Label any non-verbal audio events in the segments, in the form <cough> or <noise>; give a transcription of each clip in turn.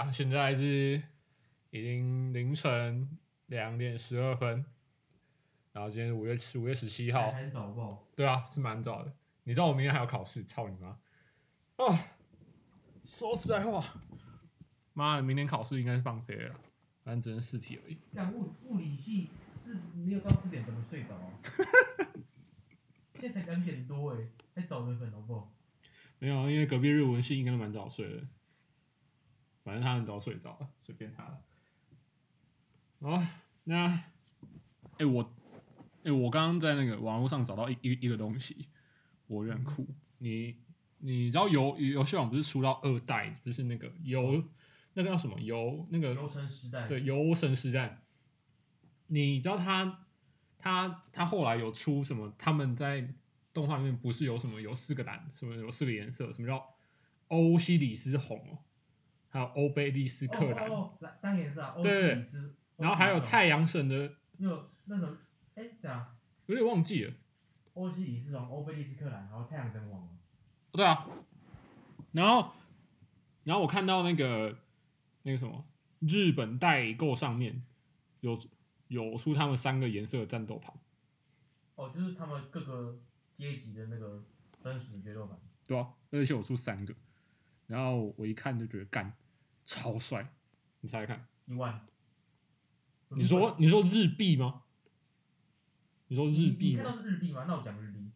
啊，现在是已经凌晨两点十二分，然后今天是五月五月十七号，早不？对啊，是蛮早的。你知道我明天还要考试，操你妈！啊，说实在话，妈的，明天考试应该是放飞了，反正只能试题而已。干物物理系是没有到四点怎么睡着啊？现在才两点多哎，还早得很好不好？没有啊，因为隔壁日文系应该都蛮早睡的，反正他很早睡着了，随便他了。好，那，哎、我，哎、我刚刚在那个网络上找到一一一个东西，我觉得很酷。你你知道游游戏网不是出到二代，就是那个游那个叫什么游那个游神时代，对，游神时代，你知道他他他后来有出什么？他们在动画里面不是有什么有四个蓝，什么有四个颜色，什么叫欧西里斯红哦，还有欧贝利斯克兰，哦哦，蓝三个颜色啊，欧对西里斯，然后还有太阳神的，没有那种，哎，对啊，有点忘记了。欧西里斯王、欧贝利斯克兰，还有太阳神王，对啊，然后然后我看到那个那个什么日本代购上面有有出他们三个颜色的战斗盘。哦，就是他们各个阶级的那个分属的决斗版。对啊，而且我出三个，然后我一看就觉得干超帅，你猜猜看？一万。你说你说日币吗？你说日币？你看到是日币吗？那我讲日币。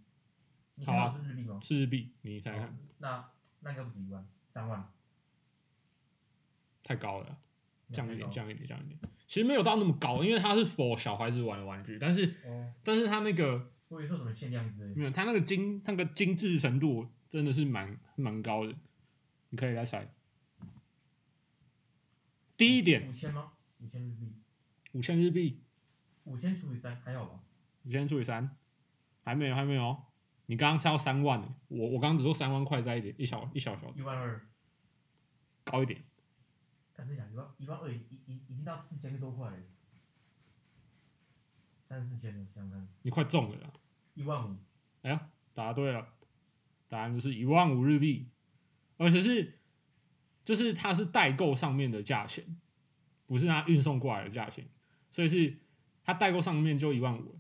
你好啊看到是日币吗？是日币，你猜猜看，哦那那应该不止一万，三万。太高了啊，降一点，降一点，降一点。其实没有到那么高，因为它是 for 小孩子玩的玩具，但是哦，但是它那个我以为说什么限量之类的。没有，它那个精那个精致程度真的是蛮蛮高的，你可以来猜。第一点，五千吗？五千日币，五千日币，五千除以三还好吧？五千除以三，还没有，还没有。你刚刚猜到三万呢，我我刚刚只说三万块在一点，一小一小小一万二，高一点，敢真讲一万一万二已已已已经到四千多块了，三四千了，想想看，你快中了啦！一万五，哎呀，答对了，答案就是一万五日币，而且是就是它是代购上面的价钱，不是它运送过来的价钱，所以是它代购上面就一万五，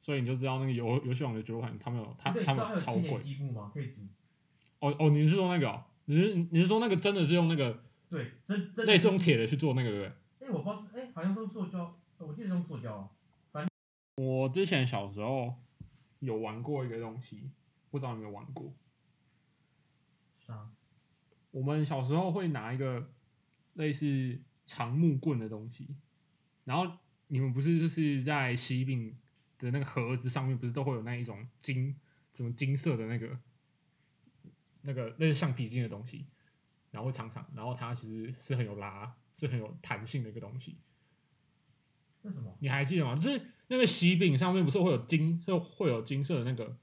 所以你就知道那个游游戏王的酒款他们有他对，他们有超贵哦哦，你是说那个、哦？你是你是说那个真的是用那个对，真真的类似用铁的去做那个对不对？哎，我不知道是哎，好像是塑胶，呃我记得是用塑胶啊。我之前小时候有玩过一个东西，不知道有没有玩过？啥？我们小时候会拿一个类似长木棍的东西，然后你们不是就是在喜饼的那个盒子上面，不是都会有那一种金什么金色的那个那个类似橡皮筋的东西，然后会长长，然后它其实是很有拉，是很有弹性的一个东西。那什么？你还记得吗？就是那个喜饼上面不是会有金，就会有金色的那个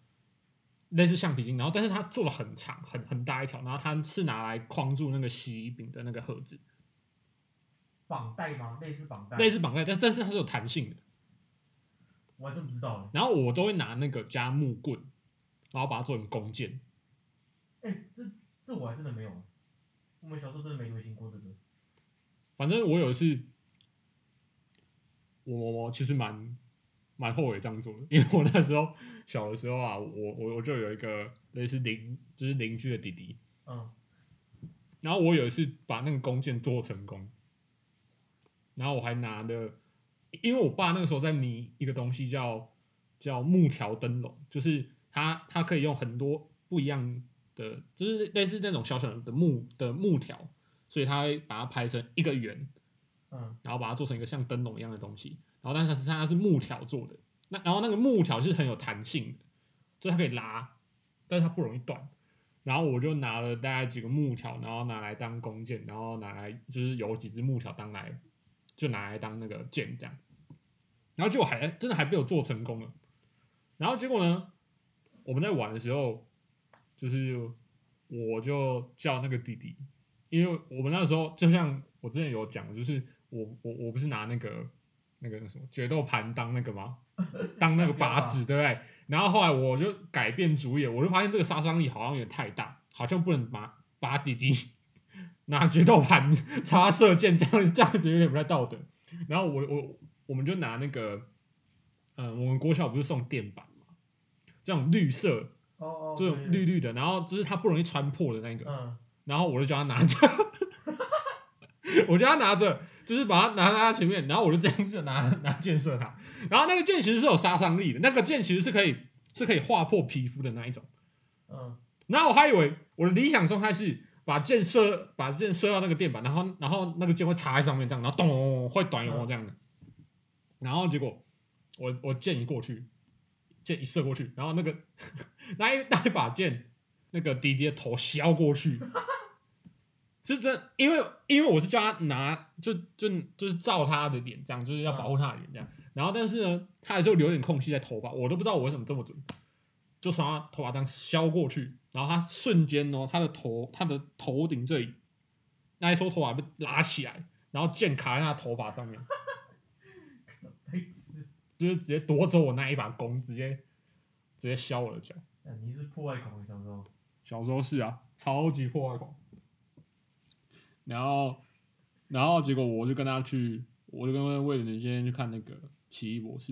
类似橡皮筋，然后但是它做了很长，很很大一条，然后它是拿来框住那个洗衣饼的那个盒子，绑带吗？类似绑带？类似绑带，但但是它是有弹性的。我还真不知道然后我都会拿那个加木棍，然后把它做成弓箭。哎。哎，这这我还真的没有。我们小时候真的没流行过这个。反正我有一次，我其实蛮蛮后悔这样做的，因为我那时候小的时候啊，我我我就有一个类似邻就是邻居的弟弟，嗯，然后我有一次把那个弓箭做成功，然后我还拿的，因为我爸那个时候在迷一个东西叫叫木条灯笼，就是它它可以用很多不一样的，就是类似那种小小的木的木条，所以他会把它拍成一个圆，嗯，然后把它做成一个像灯笼一样的东西，然后但是它是它是木条做的，那然后那个木条是很有弹性的，就是它可以拉，但是它不容易断。然后我就拿了大概几个木条，然后拿来当弓箭，然后拿来就是有几只木条当来就拿来当那个箭这样，然后结果还真的还被我做成功了。然后结果呢，我们在玩的时候，就是我就叫那个弟弟，因为我们那时候就像我之前有讲，就是我我我不是拿那个那个那什么决斗盘当那个吗？<laughs> 当那个靶子，对不对？然后后来我就改变主意，我就发现这个杀伤力好像有点太大，好像不能把把弟弟 <laughs> 拿决斗盘朝他射箭，这样这样子有点不太道德。然后我我我们就拿那个，呃，我们国小不是送电板嘛，这种绿色哦哦，这种对绿绿的，然后就是它不容易穿破的那个，嗯，然后我就叫他拿着，<laughs> 我叫他拿着，就是把它拿在他前面，然后我就这样子拿拿箭射他，然后那个箭其实是有杀伤力的，那个箭其实是可以是可以划破皮肤的那一种，嗯，然后我还以为我的理想状态是把箭射把箭射到那个电板，然后然后那个箭会插在上面这样，然后咚会短油这样的，然后结果我我箭一过去，箭一射过去，然后那个 <laughs> 那一那一把箭，那个弟弟的头削过去，是真，因为因为我是叫他拿，就就就是照他的脸这样，就是要保护他的脸这样，然后但是呢，他还是会留一点空隙在头发，我都不知道我为什么这么准，就从他头发这样削过去，然后他瞬间哦，他的头他的头顶这里那一撮头发被拉起来，然后剑卡在他头发上面。就是直接夺走我那一把弓，直接直接削我的脚。哎你是破坏狂，小时候，小时候是啊，超级破坏狂。然后，然后结果我就跟他去，我就跟魏仁先生去看那个《奇异博士》，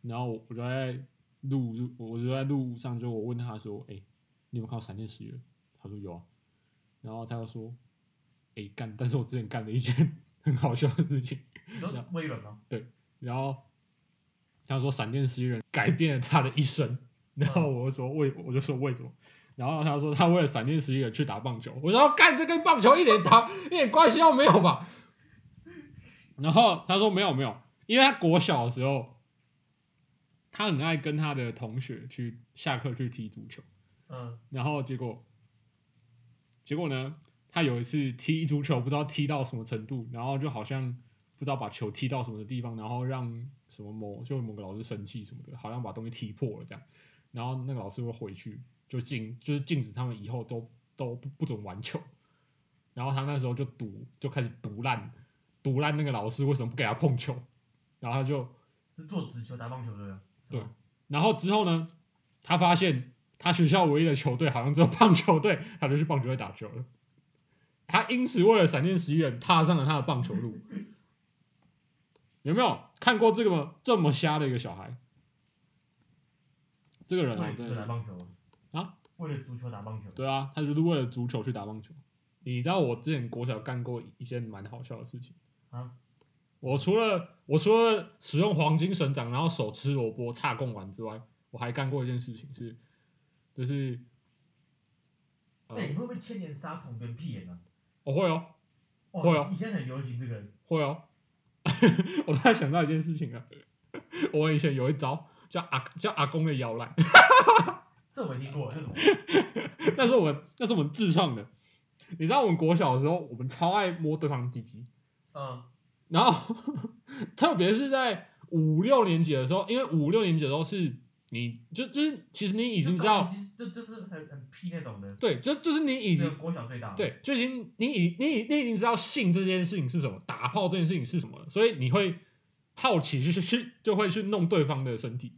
然后我我就在路路，我就在路上就我问他说：“哎、你有没有看到闪电十一人？”他说有啊，然后他又说：“哎、干！但是我之前干了一件很好笑的事情。”你说威伦吗？然后他说闪电十一人改变了他的一生，然后我就说为我就说为什么？然后他说他为了闪电十一人去打棒球，我说干这跟棒球一点打一点关系都没有吧？然后他说没有没有，因为他国小的时候，他很爱跟他的同学去下课去踢足球，嗯，然后结果结果呢，他有一次踢足球不知道踢到什么程度，然后就好像不知道把球踢到什么地方，然后让什么某就某个老师生气什么的，好像把东西踢破了这样，然后那个老师会回去就禁就是禁止他们以后都都不不准玩球，然后他那时候就赌就开始赌烂赌烂那个老师为什么不给他碰球，然后他就是做直球打棒球的，是吗？然后之后呢，他发现他学校唯一的球队好像只有棒球队，他就去棒球队打球了。他因此为了闪电十一人踏上了他的棒球路。有没有看过这个这么瞎的一个小孩？这个人啊，为了足球真的是打棒球啊？为了足球打棒球，对啊，他就是为了足球去打棒球。你知道我之前国小干过一件蛮好笑的事情啊？我除了我除了使用黄金神掌，然后手吃萝卜插贡丸之外，我还干过一件事情是，就是，呃哎，你会不会千年杀同跟屁眼啊？我会哦，哦会哦你现在很流行这个，会哦，<laughs> 我突然想到一件事情啊，我以前有一招叫阿叫阿公的摇篮，这我没听过，这是什么？<laughs> 那是我们那是我们自创的。你知道我们国小的时候，我们超爱摸对方鸡鸡，嗯，然后 <laughs> 特别是在五六年级的时候，因为五六年级的时候是你就就是其实你已经知道，就就是很很屁那种的，对，就就是你已经个国小最大，，对，就已经你已你已你已经知道性这件事情是什么，打炮这件事情是什么了，所以你会好奇，就是去就会去弄对方的身体。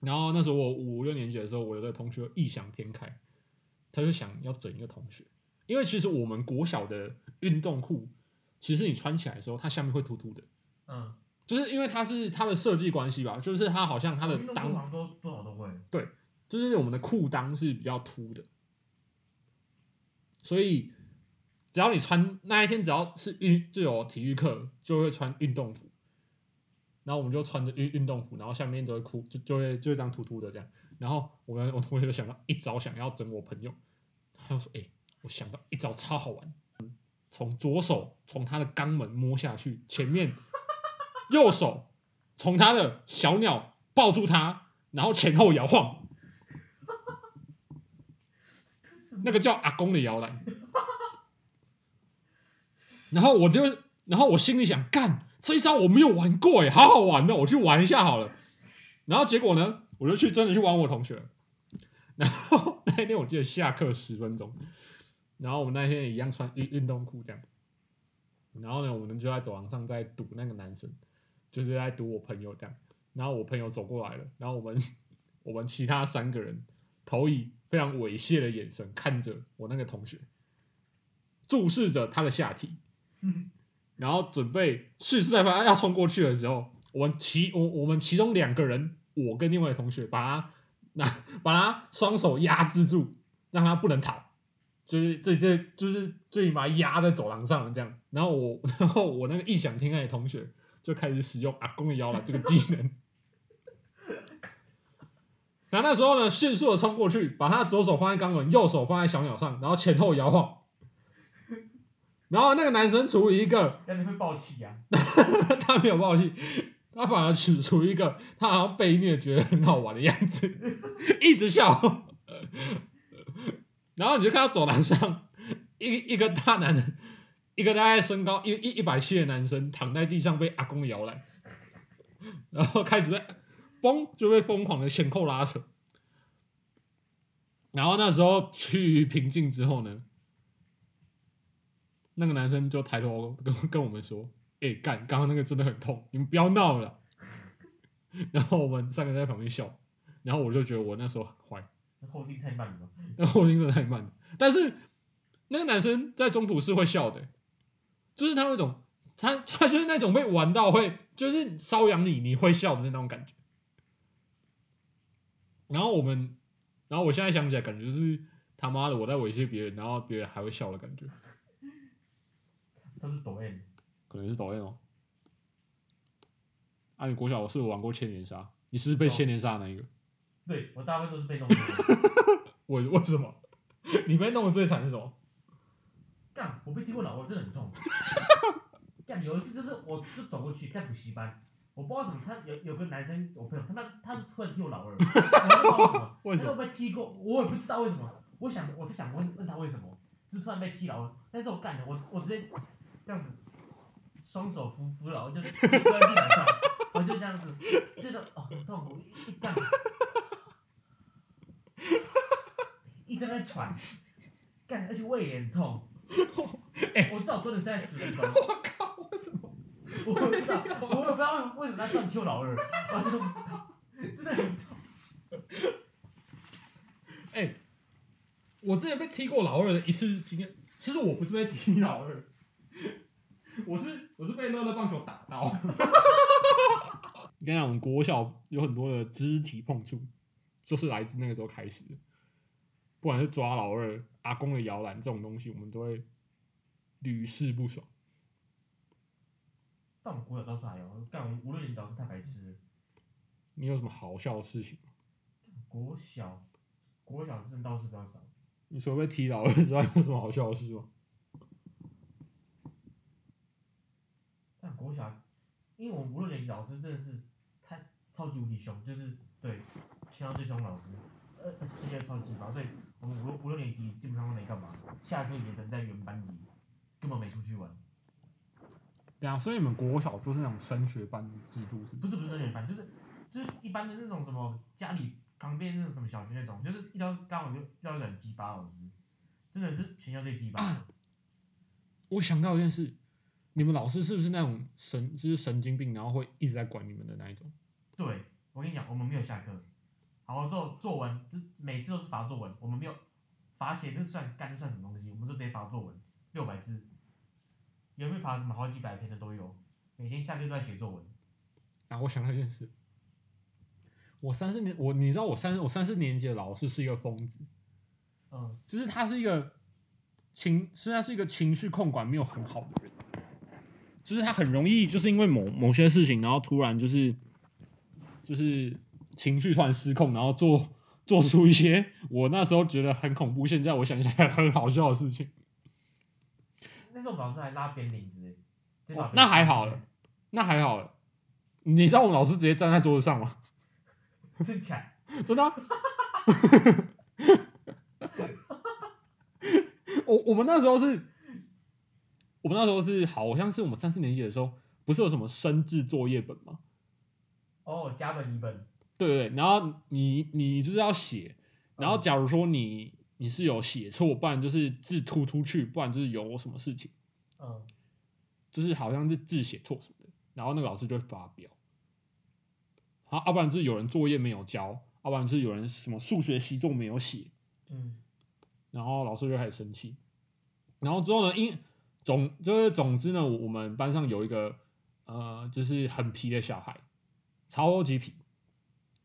然后那时候我五六年级的时候，我有个同学异想天开，他就想要整一个同学，因为其实我们国小的运动裤，其实你穿起来的时候，它下面会凸凸的，嗯，就是因为它是它的设计关系吧，就是它好像它的运动裆裤好像多多少都会，对就是我们的裤裆是比较凸的，所以只要你穿那一天只要是运就有体育课，就会穿运动服，然后我们就穿着运运动服，然后下面都会哭就就会就会这样突突的这样，然后我们我同学就想到一招想要整我朋友，他就说：“哎、我想到一招超好玩，从左手从他的肛门摸下去，前面右手从他的小鸟抱住他，然后前后摇晃。<laughs> ”那个叫阿公的摇篮。<laughs> 然后我就，然后我心里想，干这一招我没有玩过哎，好好玩的，我去玩一下好了。然后结果呢，我就去真的去玩我同学。然后那天我记得下课十分钟，然后我们那天一样穿运运动裤这样。然后呢，我们就在走廊上在堵那个男生，就是在堵我朋友这样。然后我朋友走过来了，然后我们 <laughs> 我们其他三个人投以非常猥亵的眼神看着我那个同学，注视着他的下体，然后准备蓄势待发要冲过去的时候，我们其我我们其中两个人，我跟另外一个同学把他拿把他双手压制住，让他不能逃。就是这这就是最起码压在走廊上这样，然后我 <laughs> 然后我那个异想天开的同学就开始使用阿公的摇篮这个技能，<laughs> 然后那时候呢，迅速的冲过去，把他左手放在钢轮，右手放在小鸟上，然后前后摇晃，然后那个男生处于一个那你会爆气呀、<laughs> 他没有暴气，他反而处处于一个他好像被虐觉得很好玩的样子，<laughs> 一直笑。<laughs> 然后你就看到走廊上一一个大男人，一个大概身高一一一百七的男生躺在地上被阿公摇来，然后开始被嘣就被疯狂的前扣拉扯。然后那时候趋于平静之后呢，那个男生就抬头跟跟我们说：“哎、干，刚刚那个真的很痛，你们不要闹了。”然后我们三个在旁边笑，然后我就觉得我那时候很坏，那后劲太慢了吗？那后劲真的太慢了。但是那个男生在中途是会笑的，就是他那种他他就是那种被玩到会就是搔痒你你会笑的那种感觉。然后我们，然后我现在想起来，感觉就是他妈的我在猥亵别人，然后别人还会笑的感觉，都是抖 M，可能是抖音哦。啊，你国小是有玩过千年杀？你是不是被千年杀的那一个？对我大部分都是被弄的。<laughs> 为为什么？你被弄的最惨是什么？干，我被踢过脑，我真的很痛。<laughs> 干，有一次就是我就走过去在补习班，我不知道怎么，他有有个男生，我朋友他妈他就突然踢我老二，我不知道为什么，<laughs> 被踢过，我也不知道为什么。我想我在想问问他为什么，就突然被踢老二，但是我干了，我我直接这样子，双手扶扶了，我，就 <laughs> 是跪在地板上，我就这样子，这个哦很痛苦，一直这样子，<laughs> 一直在那喘，干，而且胃也很痛。<laughs> 哎我至少蹲了三十分钟，我靠！为什么？我不知道，我也不知道为什么他突然踢我老二，我真的不知道，真的很痛。哎、我之前被踢过老二的一次经验，其实我不是被踢老二，我是我是被乐乐棒球打到。<laughs> 跟你讲，我们国小有很多的肢体碰触，就是来自那个时候开始的。不管是抓老二、阿公的摇篮这种东西，我们都会屡试不爽。但我们国小倒是还有，干我们无论你老师太白痴。你有什么好笑的事情吗？国小，国小真的倒是比较少。你除了被踢老二之外，有什么好笑的事吗？但国小，因为我们无论年级老师真的是太超级无敌凶，就是对全校最凶的老师，呃而且超级高，所以我们五五六年级基本上都没干嘛，下课也只能在原班级，根本没出去玩。对啊，所以你们国小就是那种升学班制度，是不是？不是不是升学班，就是就是一般的那种什么家里旁边那种什么小学那种，就是一到刚好就遇到一个很鸡巴老师，真的是全校最鸡巴的。<coughs> 我想到一件事，你们老师是不是那种神，就是神经病，然后会一直在管你们的那一种？对，我跟你讲，我们没有下课，好好做作文，这每次都是罚作文，我们没有罚写，那算干那算什么东西？我们就直接罚作文，六百字，有没有罚什么好几百篇的都有，每天下课都在写作文。然后我想到一件事，我三四年，我你知道我三我三四年级的老师是一个疯子，嗯，就是他是一个情，是他是一个情绪控管没有很好的人，就是他很容易就是因为某某些事情，然后突然就是就是情绪突然失控，然后做做出一些我那时候觉得很恐怖，现在我想起来很好笑的事情。那时候我们老师还拉边领子那还好了，那还好了。你知道我们老师直接站在桌子上吗？真假？真的啊、<laughs> <laughs> 我我们那时候是，我们那时候是好像是我们三四年级的时候，不是有什么生字作业本吗？哦，甲本乙本，对对对，然后你你就是要写，然后嗯假如说你你是有写错，不然就是字突出去，不然就是有什么事情，嗯，就是好像是字写错什么的，然后那个老师就会发飙。啊，要不然就是有人作业没有交，要不然就是有人什么数学习作没有写，嗯然后老师就开始生气。然后之后呢，因总就是总之呢，我我们班上有一个呃，就是很皮的小孩，超级皮，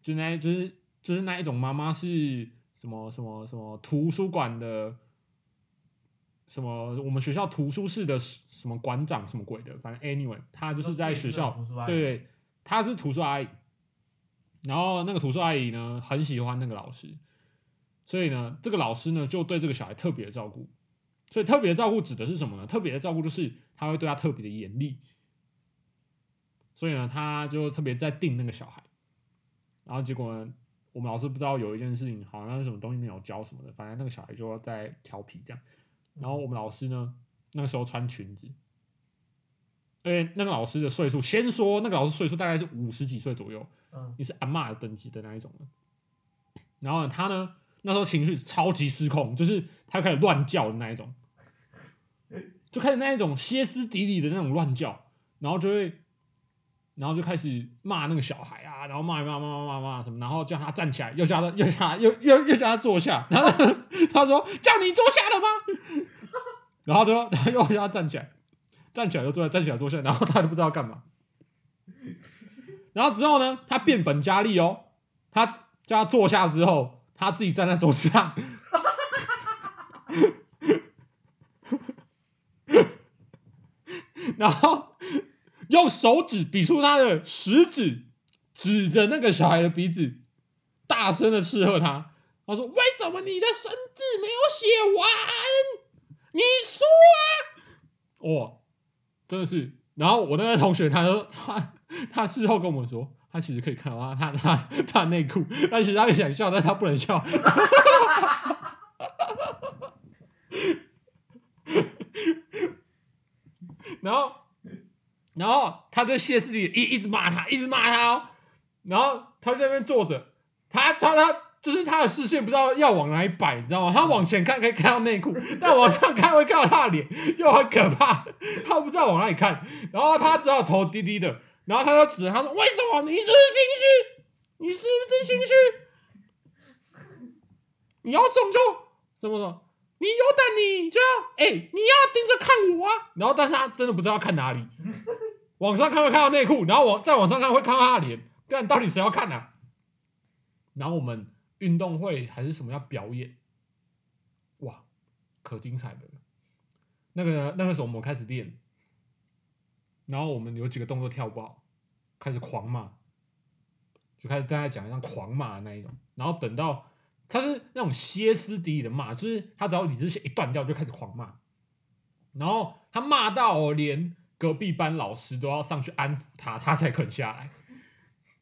就那就是就是那一种妈妈是什么什么什么图书馆的。什么？我们学校图书室的什么馆长什么鬼的，反正 anyway，他就是在学校对对，她是图书阿姨，然后那个图书阿姨呢很喜欢那个老师，所以呢，这个老师呢就对这个小孩特别照顾。所以特别的照顾指的是什么呢？特别的照顾就是他会对他特别的严厉，所以呢，他就特别在定那个小孩。然后结果呢，我们老师不知道有一件事情，好像是什么东西没有教什么的，反正那个小孩就在调皮这样。然后我们老师呢，那个时候穿裙子，因为那个老师的岁数，先说那个老师岁数大概是五十几岁左右，嗯你是阿嬷的等级的那一种的。然后呢，他呢那时候情绪超级失控，就是他开始乱叫的那一种，就开始那一种歇斯底里的那种乱叫，然后就会，然后就开始骂那个小孩啊，然后骂骂骂骂骂骂什么，然后叫他站起来，又叫他又叫他又又又叫他坐下，<laughs> 然后他说叫你坐下了吗？<laughs> 然后就然后又叫他站起来，站起来又坐下，站起来坐下，然后他都不知道干嘛。然后之后呢，他变本加厉哦，他叫他坐下之后，他自己站在桌子上，然后用手指比出他的食指，指着那个小孩的鼻子，大声的斥喝他。他说：“为什么你的生字没有写完？你说啊！”哇，真的是。然后我那个同学，他说 <laughs> 他他事后跟我们说，他其实可以看到他他他内裤，但是他也想笑，但他不能笑。<laughs> 然后，然后他就歇斯底里一一直骂他，一直骂他哦。然后他就在那边坐着，他他他就是他的视线不知道要往哪里摆，你知道吗？他往前看可以看到内裤，但往上看会看到他的脸，又很可怕。他不知道往哪里看，然后他只好头低低的，然后他就指着他说：“为什么？你是不是心虚？你是不是心虚？你要中就怎么说？你有胆你就要哎、你要盯着看我啊！然后，但他真的不知道看哪里，<laughs> 往上看会看到内裤，然后往再往上看会看到他的脸，但到底谁要看啊？然后我们运动会还是什么要表演，哇，可精彩了！那个那个时候我们开始练，然后我们有几个动作跳不好，开始狂骂，就开始站在讲台上狂骂的那一种，然后等到他是那种歇斯底里的骂，就是他只要理智线一断掉就开始狂骂，然后他骂到连隔壁班老师都要上去安抚他，他才肯下来。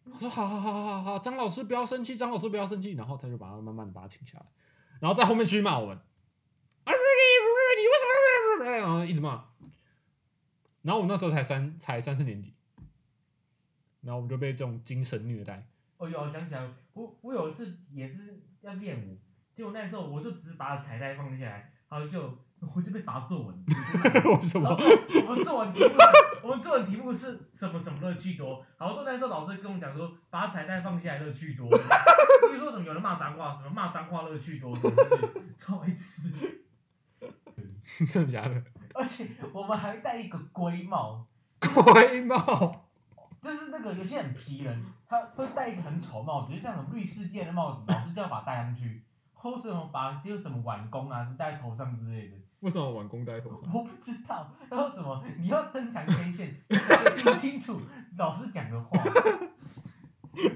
我说好好好好好，张老师不要生气，张老师不要生气，然后他就把他慢慢的把他请下来，然后在后面继续骂我们，啊你为什么？然后一直骂，然后我那时候才三才三四年级，然后我们就被这种精神虐待。哦有，我想起来，我我有一次也是要练舞，结果那时候我就只把彩带放下来，然后就我就被罚作文。<laughs> 为什么？<laughs> 我们作文题目，我们作文题目是什么什么乐趣多？然后说那时候老师跟我们讲说，把彩带放下来乐趣多。<laughs> 比如说什么有人骂脏话，什么骂脏话乐趣多，超爱吃。真的假的？而且我们还戴一个龟帽，龟帽，就是那个有些很皮人，他会戴一个很丑帽子，就像什么律师界的帽子，<laughs> 老师就要把它戴上去，或是什么把就什么碗弓啊什么戴在头上之类的。为什么碗弓戴在头上？我不知道，然后什么你要增强天线，<laughs> 听清楚老师讲的话。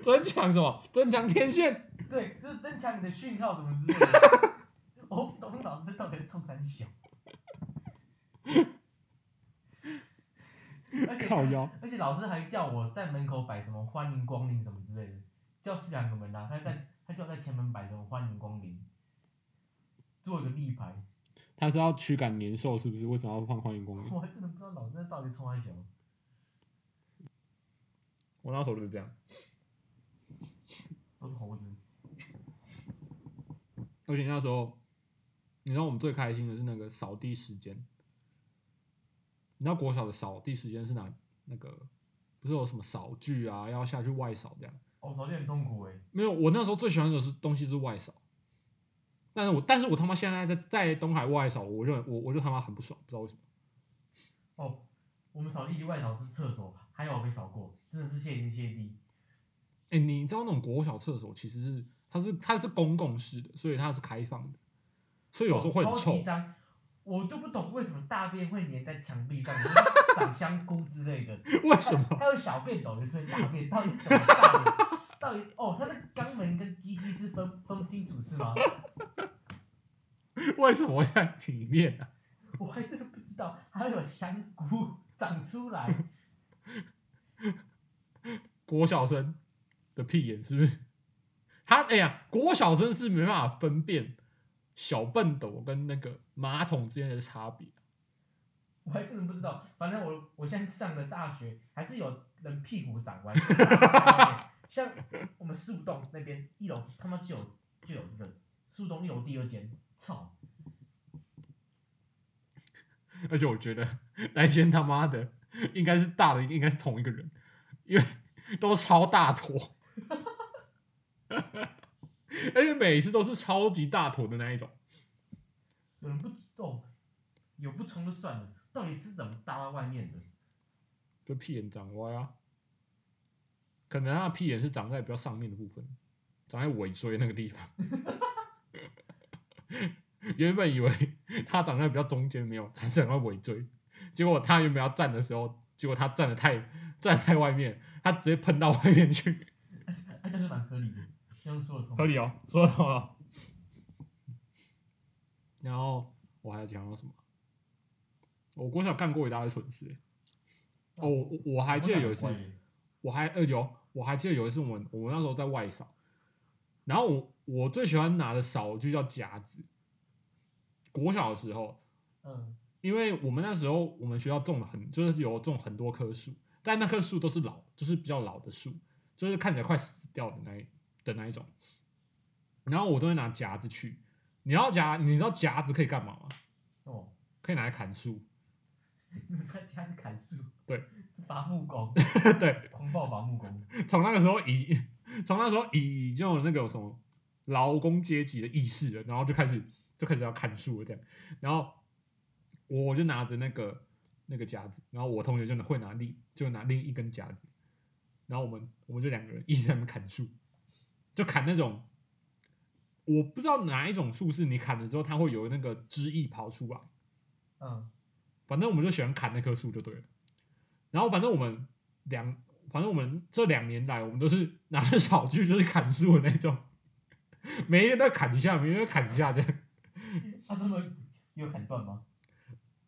增强什么？增强天线？对，就是增强你的讯号什么之类的。<laughs> 我不懂老师到底在冲三小。而且靠腰。而且老师还叫我在门口摆什么欢迎光临什么之类的，教室两个门啊，他在他叫我在前门摆什么欢迎光临，做一个立牌，他是要驱赶年兽是不是？为什么要放欢迎光临？<laughs> 我还真的不知道老师在到底冲三小。我那时候就是这样，都是猴子，而且那时候，你知道我们最开心的是那个扫地时间。你知道国小的扫地时间是哪？那个不是有什么扫具啊，要下去外扫这样。哦，扫地很痛苦哎。没有，我那时候最喜欢的是东西是外扫，但是我但是我他妈现在在在东海外扫，我就我我就他妈很不爽，不知道为什么。哦，我们扫地的外扫是厕所，还有我被扫过，真的是谢天谢地。哎、你知道那种国小厕所其实是它是它是公共式的，所以它是开放的，所以有时候会很臭级。脏，我就不懂为什么大便会粘在墙壁上，就是长香菇之类的。<laughs> 为什么？还有小便斗也出现大便，到底是什么大便？到底哦，它的肛门跟鸡鸡是分分不清楚是吗？<laughs> 为什么会在里面呢、<laughs> 我还真的不知道，还有香菇长出来。国小生的屁眼是不是？他哎呀，国小生是没办法分辨小笨斗跟那个马桶之间的差别。<laughs> 我还真的不知道，反正我我现在上了大学，还是有人屁股长歪。<laughs> 像我们四五栋那边一楼他妈就有就有一个四五栋一楼第二间，操！而且我觉得那间他妈的应该是大的，应该是同一个人，因为都超大坨，<laughs> <laughs> 而且每次都是超级大坨的那一种。有人不知道，有不冲就算了，到底是怎么搭到外面的？就屁眼长歪啊，可能他的屁眼是长在比较上面的部分，长在尾椎那个地方。<laughs> 原本以为他长在比较中间，没有，他是长在尾椎。结果他原本要站的时候，结果他站的太站太外面，他直接喷到外面去，<laughs> 哎，这是蛮合理的，合理哦，说得通了。然后我还要讲到什么？我国小干过一大堆蠢事欸。哦，我我我还记得有一次我还呃有，我还记得有一次我们我们那时候在外扫，然后我我最喜欢拿的扫就叫夹子。国小的时候，嗯，因为我们那时候我们学校种了很就是有种很多棵树，但那棵树都是老，就是比较老的树，就是看起来快死掉的那一的那一种。然后我都会拿夹子去，你要夹，你知道夹子可以干嘛吗？哦，可以拿来砍树。你们在家里砍树？对，<laughs> 伐木工，对，狂暴伐木工。从那个时候以从那时候以就有那个有什么劳工阶级的意识了，然后就开始就开始要砍树了这样，然后我就拿着那个那个夹子，然后我同学就会拿另就拿另一根夹子，然后我们我们就两个人一直在那边砍树，就砍那种我不知道哪一种树是你砍了之后它会有那个枝叶跑出来，嗯，反正我们就喜欢砍那棵树就对了。然后反正我们两，反正我们这两年来，我们都是 <laughs> 拿着扫具就是砍树的那种，每一天都砍一下，每一天都砍一下这样。<laughs> 他真的有砍断吗？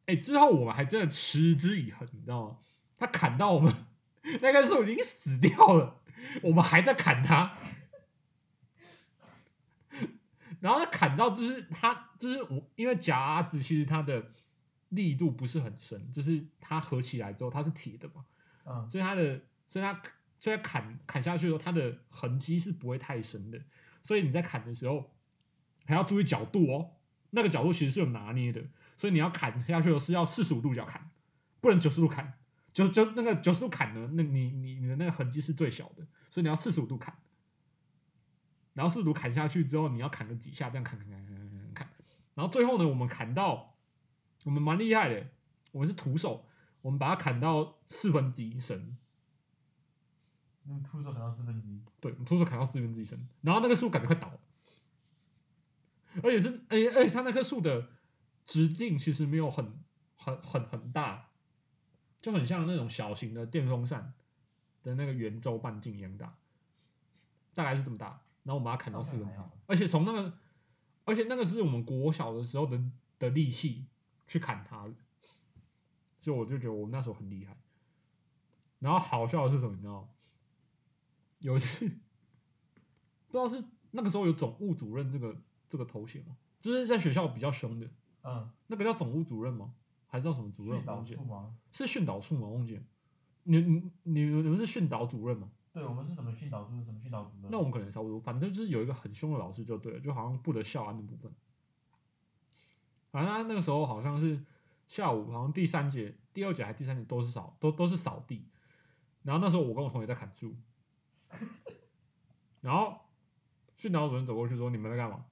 哎、之后我们还真的持之以恒，你知道吗？他砍到我们 <laughs> 那棵树已经死掉了，我们还在砍它。然后他砍到就是他就是我，因为夹子其实它的力度不是很深，就是它合起来之后它是铁的嘛，嗯，所以它的，所以它，所以它砍砍下去的时候，它的痕迹是不会太深的。所以你在砍的时候还要注意角度哦，那个角度其实是有拿捏的，所以你要砍下去的是要四十五度角砍，不能九十度砍，就就那个九十度砍呢，那你你你的那个痕迹是最小的，所以你要四十五度砍。然后试图砍下去之后，你要砍个几下，这样砍砍砍砍砍砍砍，然后最后呢，我们砍到我们蛮厉害的，我们是徒手，我们把它砍到四分之一深，你们徒手砍到四分之一，对，徒手砍到四分之一深，然后那个树感觉快倒了，而且是，而且而且它那棵树的直径其实没有很很很很大，就很像那种小型的电风扇的那个圆周半径一样大，大概是这么大，然后我们把它砍到四分之一而且从那个，而且那个是我们国小的时候的的力气去砍它的，所以我就觉得我们那时候很厉害。然后好笑的是什么，你知道吗？有一次，不知道是那个时候有总务主任这个这个头衔吗？就是在学校比较凶的，嗯，那个叫总务主任吗？还是叫什么主任？训导处吗？是训导处吗？我忘记了。你你你你们是训导主任吗？对，我们是什么训导处，什么训导主任？那我们可能差不多，反正就是有一个很凶的老师就对了，就好像负责校安的部分。反正他那个时候好像是下午，好像第三节、第二节还第三节都是扫，都都是扫地。然后那时候我跟我同学在砍树，<laughs> 然后训导主任走过去说：“你们在干嘛？”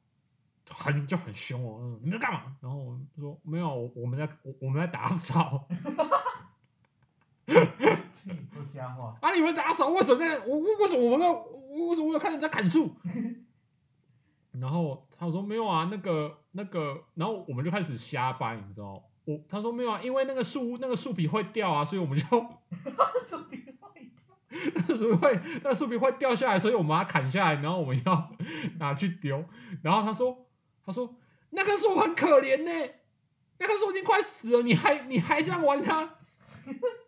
很就很凶哦，你们在干嘛？然后我们说：“没有，我我们在我我们在打扫。<laughs> 瞎话，啊，你们打扫为什么在？我我为什么我们要我为什么我有看你们在砍树？” <laughs> 然后他说：“没有啊，那个那个。”然后我们就开始瞎掰，你知道吗？我他说没有啊，因为那个树那个树皮会掉啊，所以我们就说别坏掉。<laughs> 那个树皮会那个树皮会掉下来，所以我们把它砍下来，然后我们要拿去丢。然后他说他说那棵树很可怜呢，那棵树已经快死了，你还你还这样玩它？<laughs>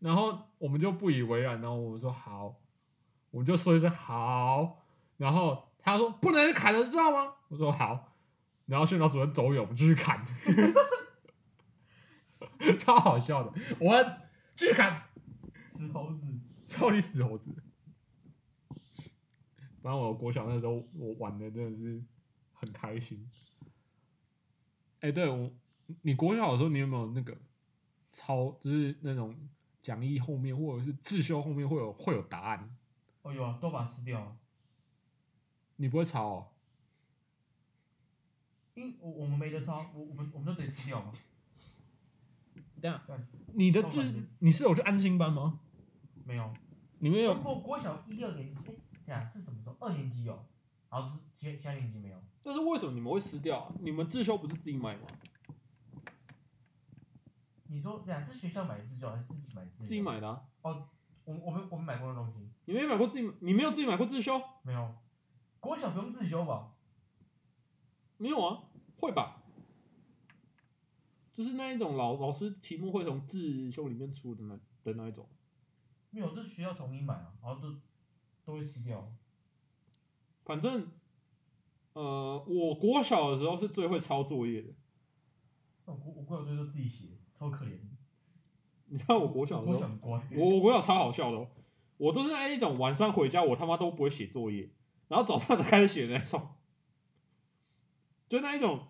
然后我们就不以为然，然后我们说好，我们就说一声好，然后他说不能砍了，知道吗？我说好，然后训导主任走远，我们继续砍，<laughs> 超好笑的，我们继续砍，死猴子，<laughs> 超级死猴子。反正我国小那时候我玩的真的是很开心。哎、对我，你国小的时候你有没有那个超，就是那种讲义后面或者是自修后面会有会有答案？哦有啊，都把它撕掉了。你不会抄哦？因我我们没得抄，我我们我们都得撕掉嘛。这你的字抄反面你是有去安心班吗？没有，你们有不过国小一二年级，哎，对啊，是什么时候？二年级有，然后其其他年级没有。但是为什么你们会撕掉啊？你们自修不是自己买吗？你说对啊，是学校买的自修还是自己买的自修？自己。买的、啊，我我们我们买过的东西你没买过自己，你没有自己买过自修？没有。国小不用自修吧？没有啊，会吧？就是那一种老老师题目会从自修里面出的那的那一种。没有，就是学校统一买啊，然后都都会撕掉。反正，呃，我国小的时候是最会抄作业的。我国我国小作业都自己写，超可怜。你知道我国小的时候，乖。我我国小超好笑的、哦，我都是那一种晚上回家我他妈都不会写作业，然后早上才开始写的那种。就那一种，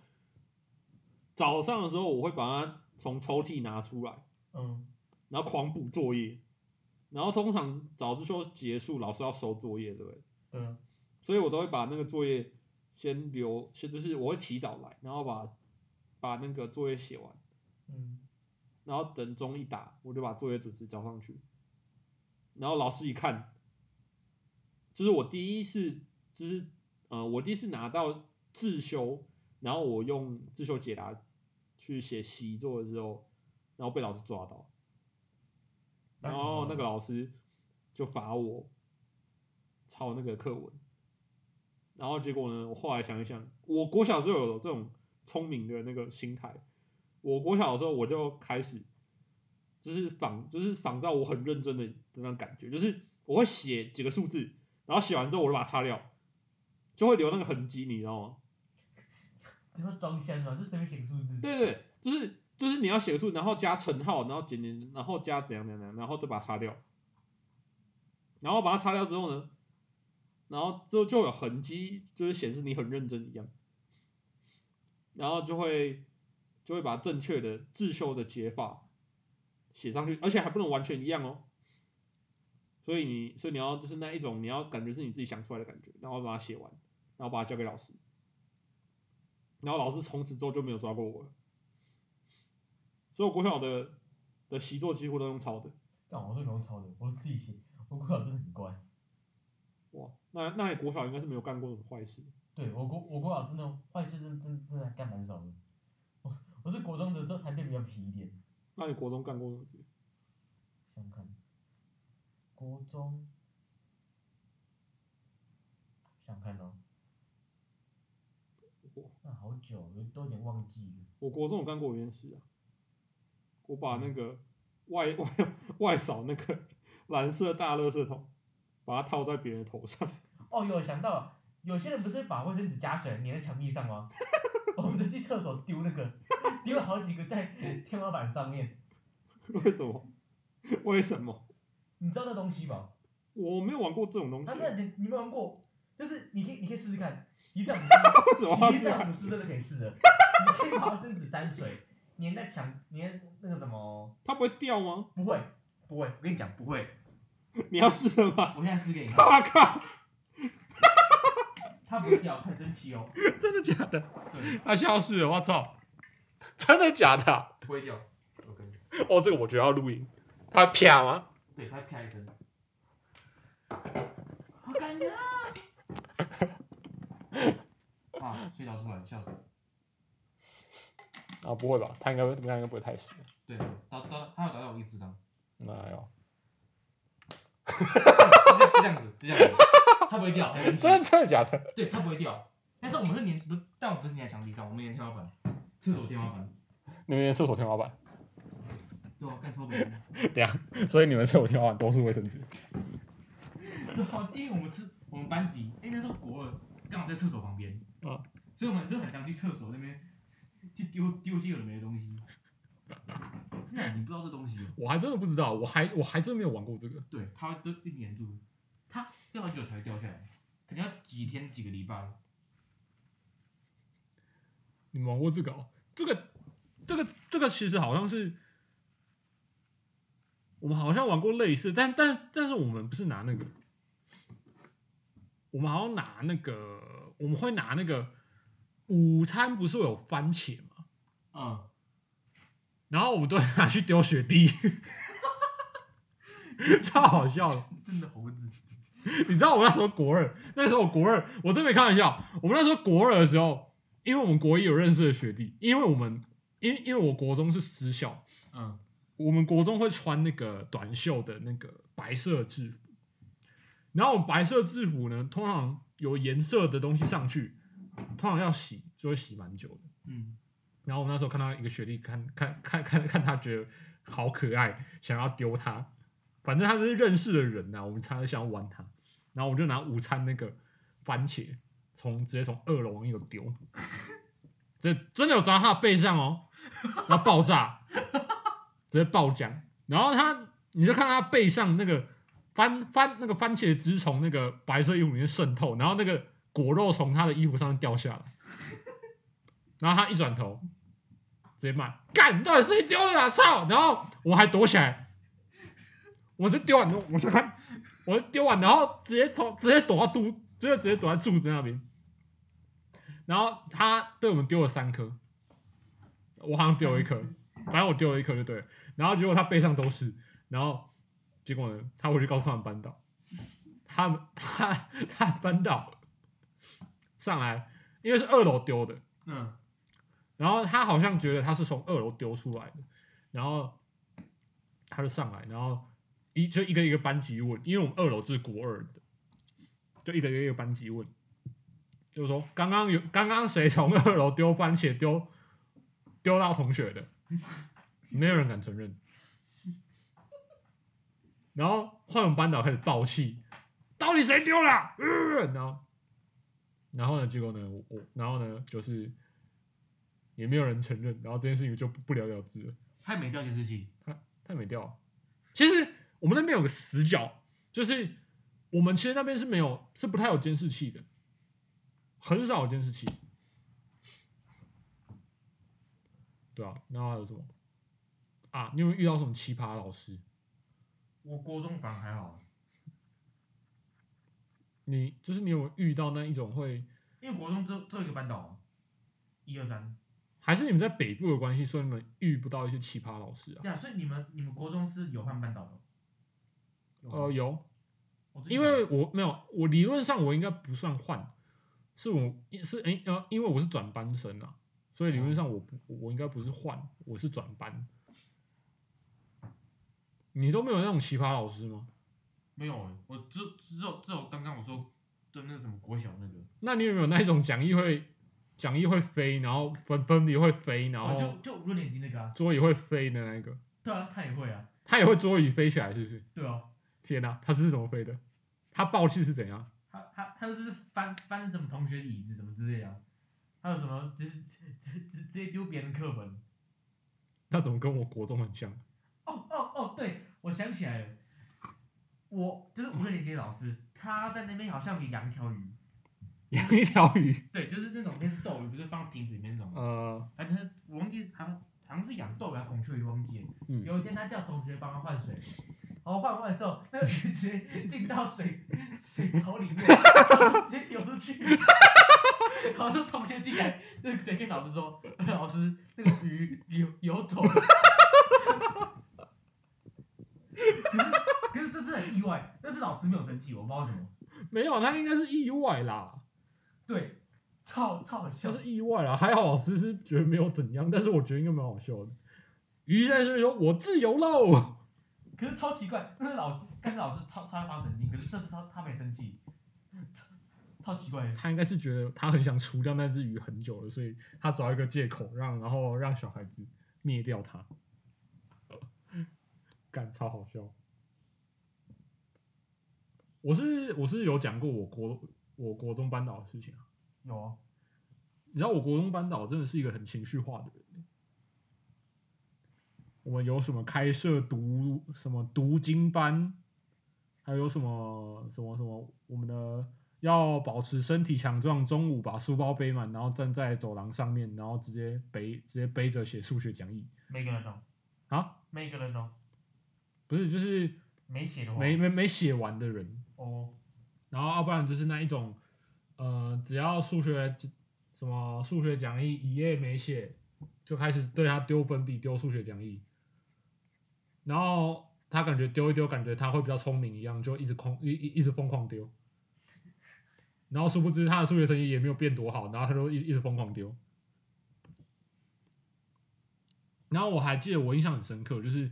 早上的时候我会把它从抽屉拿出来，嗯，然后狂补作业，然后通常早自修结束，老师要收作业，对不对？对啊，所以我都会把那个作业先留，先就是我会提早来，然后把把那个作业写完，嗯，然后等钟一打，我就把作业准时交上去。然后老师一看，就是我第一次，就是呃，我第一次拿到自修，然后我用自修解答去写习作的时候，然后被老师抓到，然后那个老师就罚我抄那个课文，然后结果呢，我后来想一想，我国小就有这种聪明的那个心态，我国小的时候我就开始就是仿就是仿照我很认真的那种感觉，就是我会写几个数字，然后写完之后我就把它擦掉，就会留那个痕迹，你知道吗？<laughs> 然后装是吧？就随便写数字。对对，就是就是你要写数，然后加乘号，然后减减，然后加怎样怎样然后再把它擦掉，然后把它擦掉之后呢，然后之后就有痕迹，就是显示你很认真一样，然后就会就会把正确的自修的解法写上去，而且还不能完全一样哦。所以你所以你要就是那一种你要感觉是你自己想出来的感觉，然后把它写完，然后把它交给老师，然后老师从此之后就没有抓过我了。所以我国小的的习作几乎都用抄的。但我都没有抄的，我是自己写。我国小真的很乖。哇，那那你国小应该是没有干过什么坏事。对我国我国小真的坏事真真真的还干蛮少的。我我是国中的时候才变比较皮一点。那你国中干过什么事？想想看，国中，想想看哦，我那好久，有都有点忘记了。我国中有干过一件事啊，我把那个外 <laughs> 外外扫那个蓝色大垃圾桶，把它套在别人的头上。哦，有想到了，有些人不是会把卫生纸加水粘在墙壁上吗？<laughs> 我们都去厕所丢那个，<laughs> 丢了好几个在天花板上面。为什么？为什么？你知道那东西吧？我没有玩过这种东西他。这你你没玩过，就是你可以你可以试试看，其实这样不为什么要是，其实这这样样不是真的可以试的。你可以把卫生纸沾水，粘在墙，粘那个什么，它不会掉吗？不会不会，我跟你讲不会，你要试了吗？我现在试给你看，<laughs> 我靠，它不会掉，很神奇哦。<laughs> 真的假的？对，它消失了，我操！<laughs> 真的假的啊、不会掉。我跟你，哦，这个我觉得要录音。它会啪吗？对，他啪一声，好感人啊！<laughs> 啊，水倒出来，笑死。啊，不会吧？它应该应该应该不会太死。对，倒倒，它有倒在我衣服上，那有，就 <laughs> 这样子，就这样子，它不会掉，很神奇。真的真的假的？对，它不会掉。但是我们是粘，不，但我们不是粘在墙壁上，我们粘天花板，厕所天花板。你们连厕所天花板，对啊，干。对啊，所以你们厕所天花板都是卫生纸。对啊，因为我们是我们班级，哎、那时候国二刚好在厕所旁边，嗯所以我们就很想去厕所那边去丢丢些有的没的东西。你不知道这东西哦？我还真的不知道，我还我还真没有玩过这个。对，它会都一粘住，它要很久才会掉下来，肯定要几天几个礼拜。你们玩过这个、哦？这个这个这个其实好像是我们好像玩过类似，但但但是我们不是拿那个，我们好像拿那个，我们会拿那个午餐不是会有番茄吗？嗯，然后我们都会拿去丢雪地，<laughs> 超好笑的。真的猴子。你知道我那时候国二，那时候我国二，我真没开玩笑。我们那时候国二的时候，因为我们国一有认识的学弟，因为我们因因为我国中是私校，嗯我们国中会穿那个短袖的那个白色制服，然后我们白色制服呢，通常有颜色的东西上去，通常要洗就会洗蛮久的。嗯，然后我那时候看到一个学弟，看看看看看他觉得好可爱，想要丢他，反正他是认识的人呐、我们才想要玩他，然后我就拿午餐那个番茄，从直接从二楼往一楼丢，这真的有砸他背上哦，然后爆炸，直接爆浆，然后他你就看他背上那个番番那个番茄汁从那个白色衣服里面渗透，然后那个果肉从他的衣服上掉下来。然后他一转头，直接骂：“干，到底是谁丢的啊！操！”然后我还躲起来，我就丢完，我先看，我丢完，然后直接从直接躲到肚，直接直接躲在柱子那边。然后他被我们丢了三颗，我好像丢了一颗，反正我丢了一颗就对了。然后结果他背上都是，然后结果呢，他回去告诉他们班导，他们 <laughs> 他他班导上来，因为是二楼丢的，嗯，然后他好像觉得他是从二楼丢出来的，然后他就上来，然后一就一个一个班级问，因为我们二楼是国二的，就一个一个班级问，就是说刚刚有刚刚谁从二楼丢番茄丢丢到同学的，没有人敢承认。然后换我们班导开始爆气，到底谁丢了？呃然后，然后呢？结果呢？我我然后呢？就是也没有人承认，然后这件事情就不不了了之了。太没掉监视器。他没掉啊。其实我们那边有个死角，就是我们其实那边是没有，是不太有监视器的，很少有监视器。对啊，然后还有什么啊？你有没有遇到什么奇葩老师？我国中反而还好，你就是你有遇到那一种会，因为国中只有只有一个班导嘛，一二三。还是你们在北部的关系，所以你们遇不到一些奇葩老师啊？对啊，所以你们你们国中是有换班导的？有吗呃，有，因为我没有，我理论上我应该不算换，是我是诶、呃，因为我是转班生啊，所以理论上我不我应该不是换，我是转班。你都没有那种奇葩老师吗？没有欸，我只只有只有刚刚我说的那个什么国小那个，那你有没有那一种讲义会讲义会飞，然后粉粉笔会飞，然哦，后就就五六年级那个啊，桌椅会飞的那一个？对啊，他也会啊，他也会桌椅飞起来，是不是？对啊，天哪、他是怎么飞的？他爆气是怎样？他他他就是翻翻什么同学的椅子什么之类的啊，还有什么直直直直直接丢别人课本。他怎么跟我国中很像？哦哦哦，对，我想起来了，我就是五六年级的老师，他在那边好像有养一条鱼，养一条鱼，对，就是那种类似斗鱼，不是放瓶子里面那种，呃，反正我忘记好像好像是养斗鱼还是孔雀鱼，忘记了。嗯有一天他叫同学帮他换水，然后换完的时候，那个鱼直接进到水水槽里面，然后直接游出去，<laughs> 然后就同学进来，那个谁跟老师说，老师那个鱼游游走了。<laughs> 可是可是这次很意外，但是老师没有生气，我不知道为什么。没有，他应该是意外啦，对，超超好笑他。是意外啊。还好老师是觉得没有怎样，但是我觉得应该蛮好笑的。鱼在这边说：“我自由喽。可是超奇怪，那个老师刚才老师超超发神经，可是这次他他没生气，超超奇怪”。他应该是觉得他很想除掉那只鱼很久了，所以他找一个借口让，然后让小孩子灭掉它。干超好笑。我是我是有讲过我国我国中班导的事情啊。有啊，你知道我国中班导真的是一个很情绪化的人。我们有什么开设读什么读经班，还有什么什么什么，我们的要保持身体强壮，中午把书包背满，然后站在走廊上面，然后直接背直接背着写数学讲义每个人都，啊，每个人都不是就是没写的话，没没没写完的人，哦，然后要不然就是那一种，呃，只要数学什么数学讲义一页没写，就开始对他丢粉笔、丢数学讲义，然后他感觉丢一丢，感觉他会比较聪明一样，就一直空一一一直疯狂丢，然后殊不知他的数学成绩也没有变多好，然后他就一一直疯狂丢。然后我还记得我印象很深刻，就是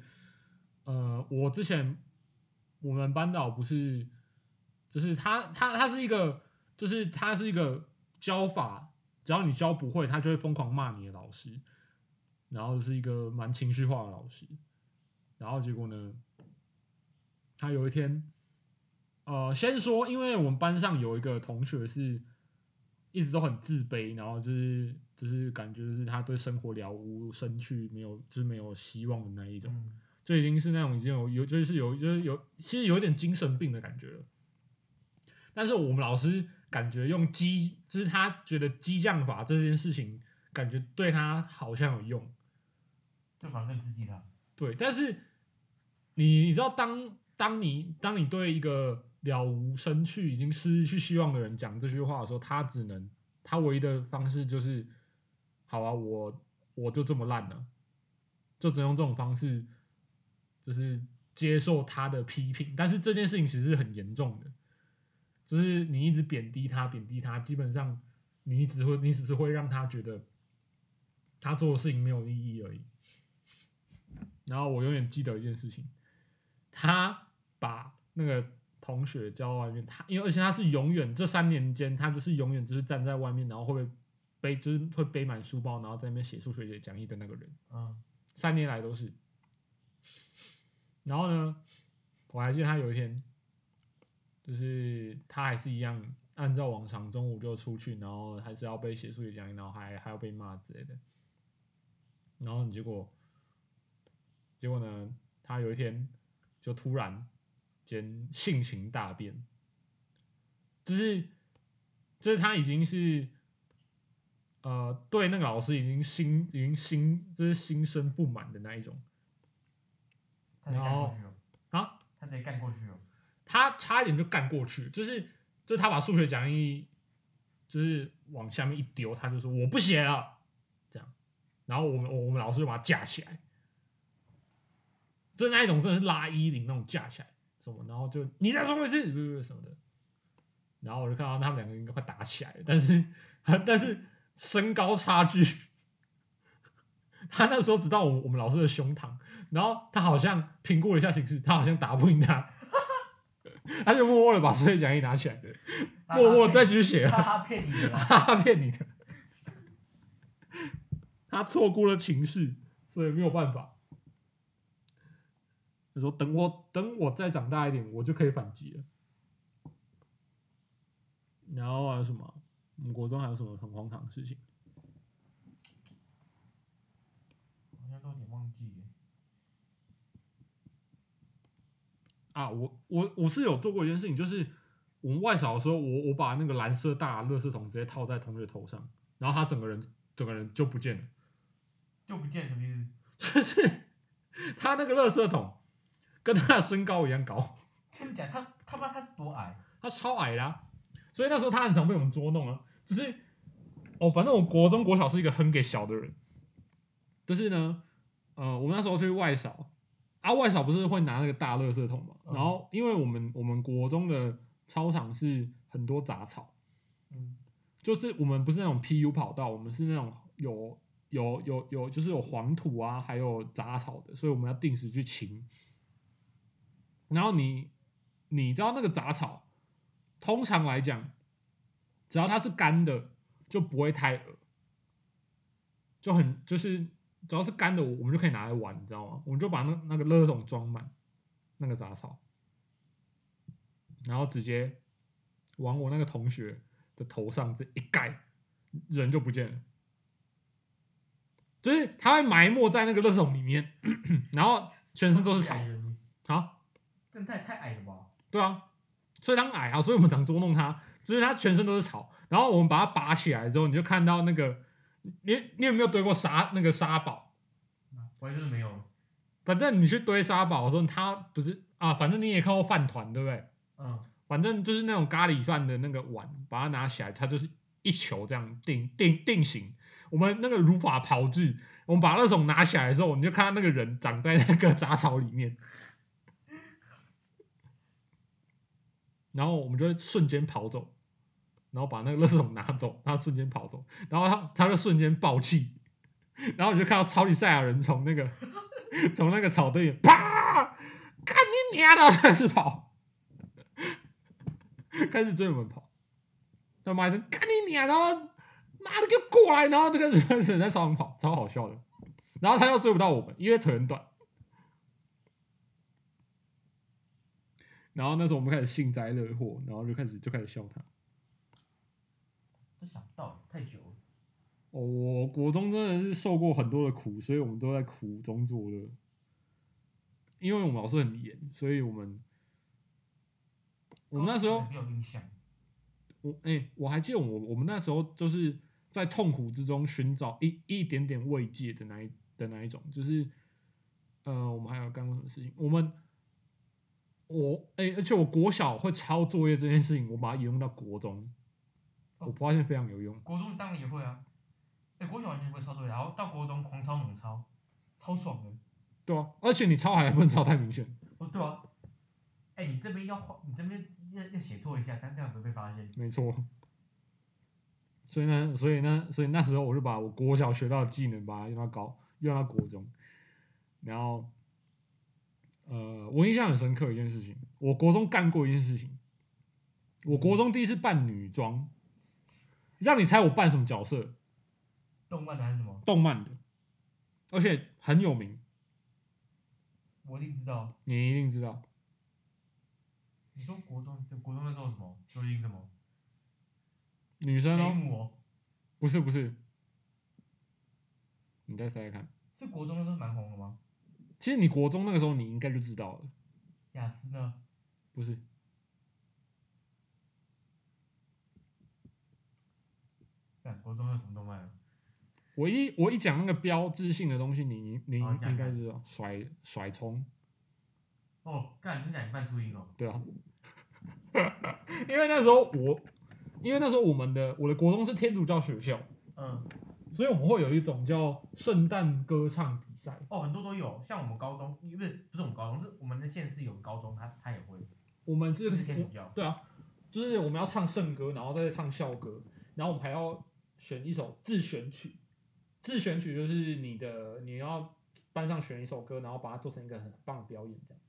呃，我之前我们班导不是，就是他他他是一个，就是他是一个教法，只要你教不会，他就会疯狂骂你的老师，然后是一个蛮情绪化的老师，然后结果呢，他有一天，呃，先说，因为我们班上有一个同学是一直都很自卑，然后就是就是感觉就是他对生活了无生趣，没有就是没有希望的那一种。嗯，就已经是那种已经有有就是有就是有其实有点精神病的感觉了。但是我们老师感觉用激，就是他觉得激将法这件事情，感觉对他好像有用。就反正更刺激他，对，但是你你知道当当你当你对一个了无生趣、已经失去希望的人讲这句话的时候，他只能他唯一的方式就是，好啊，我我就这么烂了，就只能用这种方式，就是接受他的批评。但是这件事情其实是很严重的，就是你一直贬低他，贬低他，基本上你只会你只是会让他觉得他做的事情没有意义而已。然后我永远记得一件事情，他把那个同学叫到外面，他因为而且他是永远这三年间，他就是永远就是站在外面，然后会背就是会背满书包，然后在那边写数学讲义的那个人，嗯，三年来都是。然后呢，我还记得他有一天，就是他还是一样按照往常中午就出去，然后还是要被写数学讲义，然后还还要被骂之类的。然后结果，结果呢，他有一天就突然间性情大变，就是就是他已经是呃对那个老师已经心已经心就是心生不满的那一种。他得干过去哦，啊，他得干过去哦，他差一点就干过去，就是就他把数学讲义就是往下面一丢，他就说我不写了，这样，然后我们我们老师就把他架起来，就那一种真的是拉衣领那种架起来什么，然后就你再说一次，不不不什么的，然后我就看到他们两个应该快打起来了，但是但是身高差距，他那时候只到我我们老师的胸膛，然后他好像评估了一下形势，他好像打不赢他，他就默默的把所有讲义拿起来，默默再继续写了。他他骗你的，<laughs> 他骗你的，他错过了情势，所以没有办法。他说：“等我等我再长大一点，我就可以反击了。”然后还有什么？我们国中还有什么很荒唐的事情？好像都有点忘记了，啊，我我我是有做过一件事情，就是我们外扫的时候，我我把那个蓝色大垃圾桶直接套在同学头上，然后他整个人整个人就不见了。就不见什么意思？<laughs> 就是他那个垃圾桶跟他的身高一样高，<laughs> 真假？他他妈他是多矮？他超矮啦、所以那时候他很常被我们捉弄啊。只是哦，反正我国中国小是一个很给小的人，就是呢，呃，我们那时候去外扫啊，外扫不是会拿那个大垃圾桶嘛，嗯然后因为我们我们国中的操场是很多杂草。嗯，就是我们不是那种 PU 跑道，我们是那种有有有有，就是有黄土啊，还有杂草的，所以我们要定时去清。然后你你知道那个杂草，通常来讲，只要它是干的，就不会太恶，就很就是只要是干的，我们就可以拿来玩，你知道吗？我们就把那那个垃圾桶装满那个杂草，然后直接往我那个同学的头上这一盖，人就不见了。就是他会埋没在那个垃圾桶里面，然后全身都是草太矮了你啊，这太太矮了吧？对啊，所以他矮啊，所以我们常捉弄他，就是他全身都是草，然后我们把它拔起来之后，你就看到那个，你你有没有堆过沙那个沙堡？我就是没有。反正你去堆沙堡的时候，它不是啊，反正你也看过饭团，对不对？嗯，反正就是那种咖喱饭的那个碗，把它拿起来，它就是一球这样定定定型。我们那个如法炮制，我们把那种拿起来的时候，你就看到那个人长在那个杂草里面，<laughs> 然后我们就会瞬间跑走，然后把那个垃圾桶拿走，他瞬间跑走，然后他他就瞬间爆气，然后你就看到超级赛亚人从那个 <laughs> 从那个草堆里啪，看你娘的，开始跑。开始追我们跑，他妈一声干你娘，然后妈的给我过来，然后这个开始在草丛跑，超好笑的。然后他又追不到我们，因为腿很短。然后那时候我们开始幸灾乐祸，然后就开始就开始笑他。都想不到，太久了。哦，我国中真的是受过很多的苦，所以我们都在苦中作乐。因为我们老师很严，所以我们我们那时候没有印象。我哎、我还记得我我们那时候就是在痛苦之中寻找一一点点慰藉的那一的那一种，就是呃，我们还有干过什么事情？我们我哎、而且我国小会抄作业这件事情，我把它引用到国中，哦我发现非常有用。国中当然也会啊。哎、国小完全不会抄作业，然后到国中狂抄猛抄，超爽的。对啊，而且你抄还不能抄太明显。哦，对啊。哎、你这边要画，你这边要要写错一下，这样这样不会被发现。没错。所以呢，所以呢，所以那时候我就把我国小学到的技能，把它用到高，用到国中。然后，呃，我印象很深刻一件事情，我国中干过一件事情。我国中第一次扮女装，让你猜我扮什么角色？动漫的还是什么？动漫的，而且很有名，我一定知道。你一定知道。你说国中，国中那时候什么？流行什么？女生哦，不是不是，你再猜猜看。是国中那时候蛮红的吗？其实你国中那个时候你应该就知道了，雅思呢？不是？看国中有什么动漫啊？我一我一讲那个标志性的东西，你你你好你讲应该知道，甩甩葱，哦，干，真讲你扮初音哦。对啊，<laughs> 因为那时候我，因为那时候我们的我的国中是天主教学校，嗯，所以我们会有一种叫圣诞歌唱比赛，哦，很多都有，像我们高中，不是不是我们高中，是我们的县市有高中，他他也会，我们这个是天主教。对啊，就是我们要唱圣歌，然后再唱校歌，然后我们还要选一首自选曲。自选曲就是你的，你要班上选一首歌，然后把它做成一个很棒的表演，这样。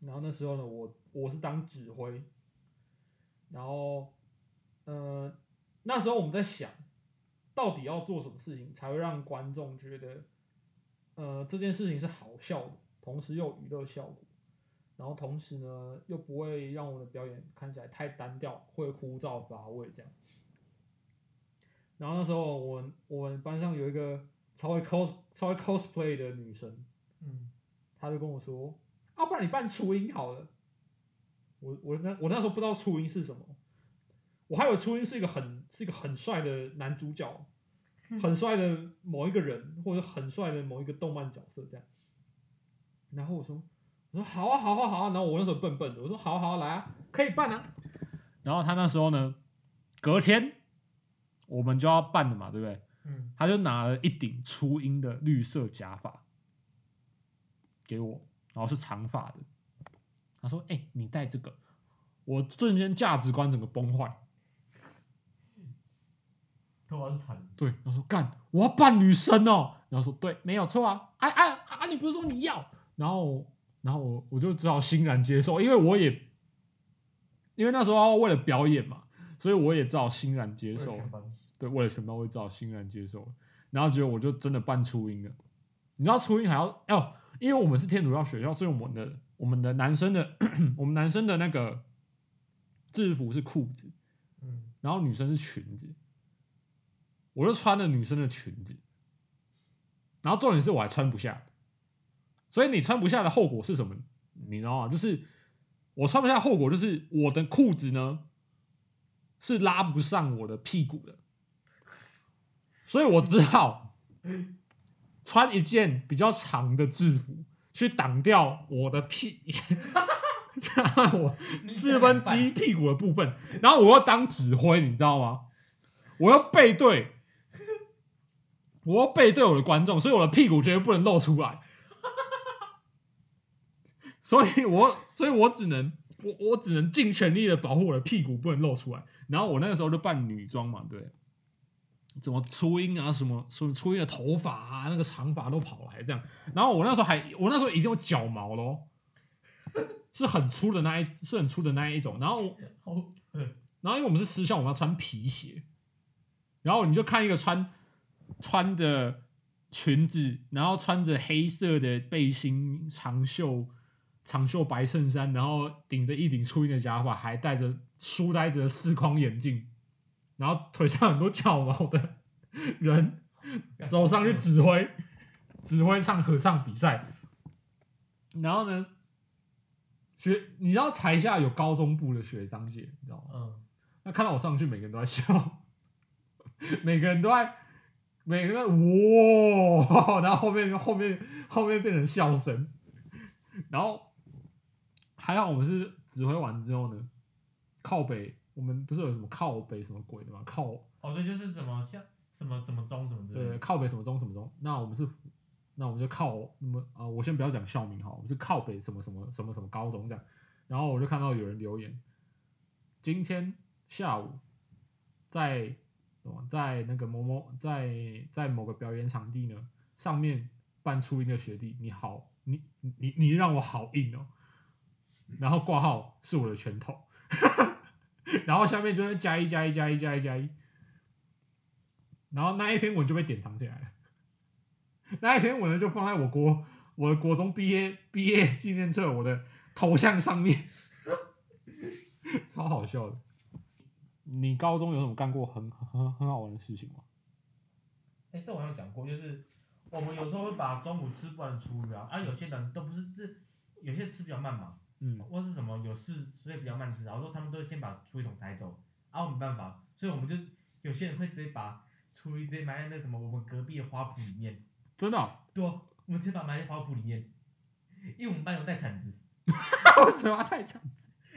然后那时候呢，我我是当指挥，然后，呃，那时候我们在想，到底要做什么事情才会让观众觉得，呃，这件事情是好笑的，同时又娱乐效果。然后同时呢，又不会让我的表演看起来太单调，会枯燥乏味这样。然后那时候我我们班上有一个超会 cos 超会 cosplay 的女生，嗯，她就跟我说：“啊，不然你扮初音好了。我”我那我那时候不知道初音是什么，我还以为初音是一个很是一个很帅的男主角，很帅的某一个人，或者很帅的某一个动漫角色这样。然后我说我说好啊好啊好啊，然后我那时候笨笨的，我说好啊好啊来啊，可以办啊。然后他那时候呢，隔天我们就要办的嘛，对不对？嗯，他就拿了一顶初音的绿色假发给我，然后是长发的。他说：“哎、你戴这个。”我瞬间价值观整个崩坏。头发是长的，对，他说：“干，我要扮女生哦。”然后说：“对，没有错啊，啊啊啊！你不是说你要？”然后，然后我我就只好欣然接受，因为我也因为那时候要为了表演嘛，所以我也只好欣然接受。对，为了全班，我也只好欣然接受。然后结果我就真的办初音了。你知道初音还要哦，因为我们是天主教学校，所以我们的我们的男生的 <clears throat> 我们男生的那个制服是裤子，嗯，然后女生是裙子。我就穿了女生的裙子，然后重点是我还穿不下，所以你穿不下的后果是什么？你知道吗？就是我穿不下后果就是我的裤子呢是拉不上我的屁股的，所以我只好穿一件比较长的制服去挡掉我的屁，<laughs> 我四分之一屁股的部分，然后我要当指挥，你知道吗？我要背对，我要背对我的观众，所以我的屁股绝对不能露出来。所以我，所以我只能，我我只能尽全力的保护我的屁股不能露出来。然后我那个时候就扮女装嘛，对，怎么初音啊，什么什么初音的头发啊，那个长发都跑来这样。然后我那时候还，我那时候已经有脚毛咯，是很粗的那一，是很粗的那一种。然后 <laughs> 好，然后因为我们是私校，我们要穿皮鞋，然后你就看一个穿穿着裙子，然后穿着黑色的背心、长袖长袖白衬衫，然后顶着一顶初音的假发，还戴着书呆子的四框眼镜，然后腿上很多脚毛的人走上去指挥，指挥唱合唱比赛。然后呢，学你知道台下有高中部的学长姐，你知道吗？嗯，那看到我上去，每个人都在笑，<laughs> 每个人都在，每个人哇，<laughs> 然后后面后面后面变成笑声，然后还好我们是指挥完之后呢，靠北我们不是有什么靠北什么鬼的吗？靠哦对，就是什么像什么什么中什么之类对的，靠北什么中什么中，那我们是那我们就靠那么啊、我先不要讲校名哈，我们是靠北什么什么什么什么高中这样，然后我就看到有人留言，今天下午在什么在那个某某在在某个表演场地呢，上面扮初音的学弟，你好，你你你让我好硬哦，然后挂号是我的拳头，<laughs> 然后下面就是加一加一加一加一加一，然后那一篇文就被典藏起来了。那一篇文呢，就放在我国我的国中毕业毕业纪念册我的头像上面，<laughs> 超好笑的。你高中有什么干过很很很好玩的事情吗？哎，这我好像讲过，就是我们有时候会把中午吃不完的厨余啊，啊，有些人都不是这，有些吃比较慢嘛，嗯，或是什么有事所以比较慢吃，然后说他们都先把厨余桶抬走，啊，我没办法，所以我们就有些人会直接把厨余直接埋在那什么我们隔壁的花圃里面，真的哦、对啊，我们直接把它埋在花圃里面，因为我们班有带铲子，<laughs> 为什么要太长？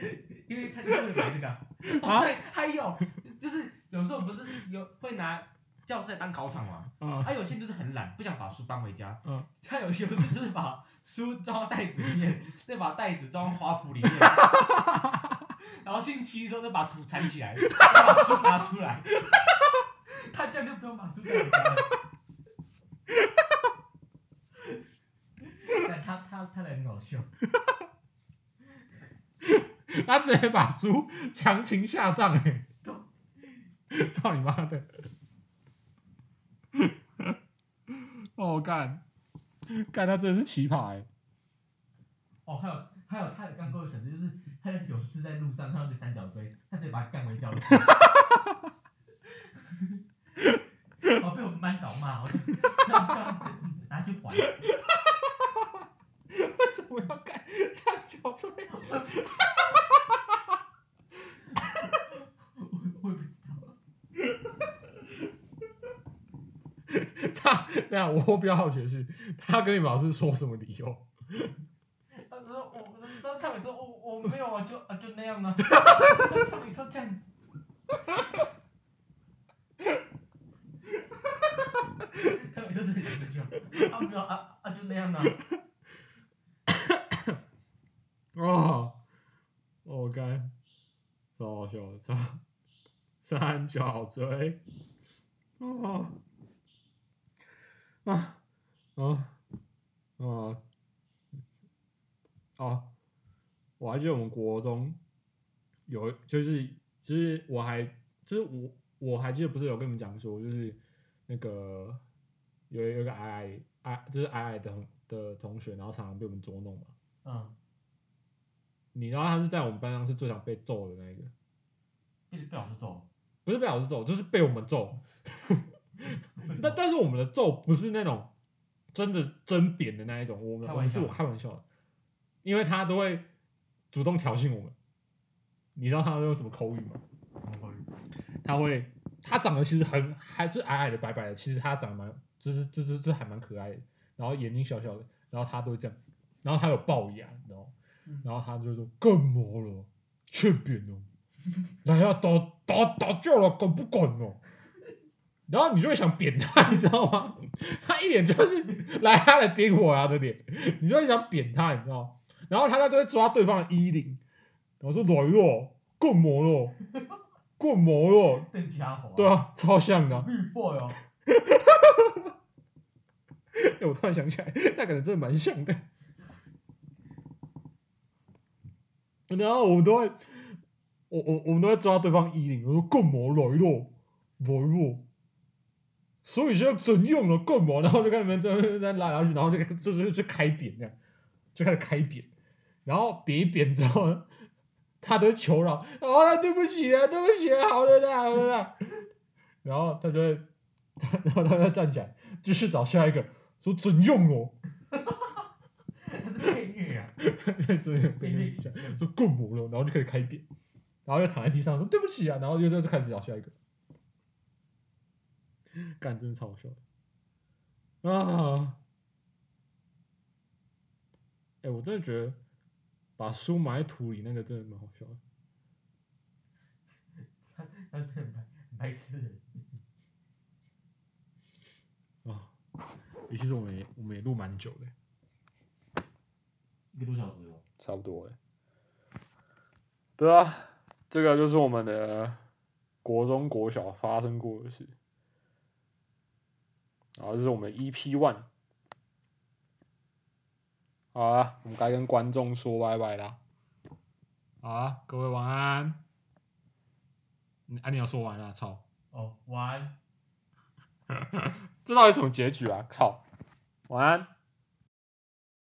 <laughs> 因为他就会买这个。啊，啊？哦对，还有就是有时候不是有会拿教室在当考场嘛，嗯啊，有些人就是很懒，不想把书搬回家。嗯，他有些就是就是把书装到袋子里面，<laughs> 再把袋子装花圃里面，<laughs> 然后星期一的时候再把土铲起来，再把书拿出来。<laughs> 他这样就不用把书带回家了。但他他他来很搞笑，他直接把书强行下葬哎、操你妈的！<laughs> 哦干，干他真的是奇葩哎、哦，还有还有他有干过的选择，就是他有有次在路上看到一个三角锥，他直接把它干回教室。<laughs> 哦，被我们班导骂，我拿去还。<laughs> 为什么要干三角锥？我我也不知道。他，<laughs> 那我比较好奇的是，他跟你们老师说什么理由？他说我，他他每次我我没有啊，就啊就那样啊，他每次这样子。他每次是这样就啊没有啊啊就那样啊。哦，我干，超好笑的，超三角锥，哦，啊，啊，啊，啊，我还记得我们国中有，就是就是我还就是我我还记得不是有跟你们讲说，就是那个有有一个矮矮矮就是矮矮的的同学，然后常常被我们捉弄嘛。嗯，你知道他是在我们班上是最常被揍的那一个，被被老师揍。不是被老师揍，就是被我们揍。但但是我们的咒不是那种真的真扁的那一种，我们开玩笑是我开玩笑的，因为他都会主动挑衅我们。你知道他都用什么口语吗？他会，他长得其实很还是矮矮的、白白的，其实他长得蛮，就是就是这还蛮可爱的，然后眼睛小小的，然后他都会这样，然后他有龅牙，你知道吗嗯？然后他就说干嘛了，欠扁哦，来呀、打打打架了，敢不敢哦？然后你就会想扁他，你知道吗？<laughs> 他一脸就是来他来扁我啊的脸，你就会想扁他，你知道吗？然后他都会抓对方的衣领，然后说来咯，干嘛咯，干嘛咯？那家伙、对，啊，超像的啊、必 boy 哦。哎、<laughs> 我突然想起来，那感觉真的蛮像的。然后我们都会，我我我们都会抓对方衣领，我说干嘛来咯，来咯。所以现在怎样了？干嘛？然后就看你们在那在拉下去，然后就开就是就开扁这样，就开始开扁，然后扁一扁之后呢，他都求饶，好了，对不起啊，对不起啊，好的啦，好的啦。然后他就会，然后他就站起来，继续找下一个，说怎样哦？他是被虐啊，对，所以被虐讲说干嘛了，然后就开始开扁，然后就躺在地上说对不起啊，然后又又开始找下一个，干真的超好笑的啊！哎、我真的觉得把书埋在土里那个真的蛮好笑的。<laughs> 他他是很白白痴人。啊，也其实我们也我们也录蛮久的，一个多小时了。差不多了。对啊，这个就是我们的国中、国小发生过的事。然后这是我们 EP One。好啊，我们该跟观众说拜拜啦。好啊，各位晚安。你啊，你要说完了，操！哦，晚安。<laughs> 这到底什么结局啊？操！晚安。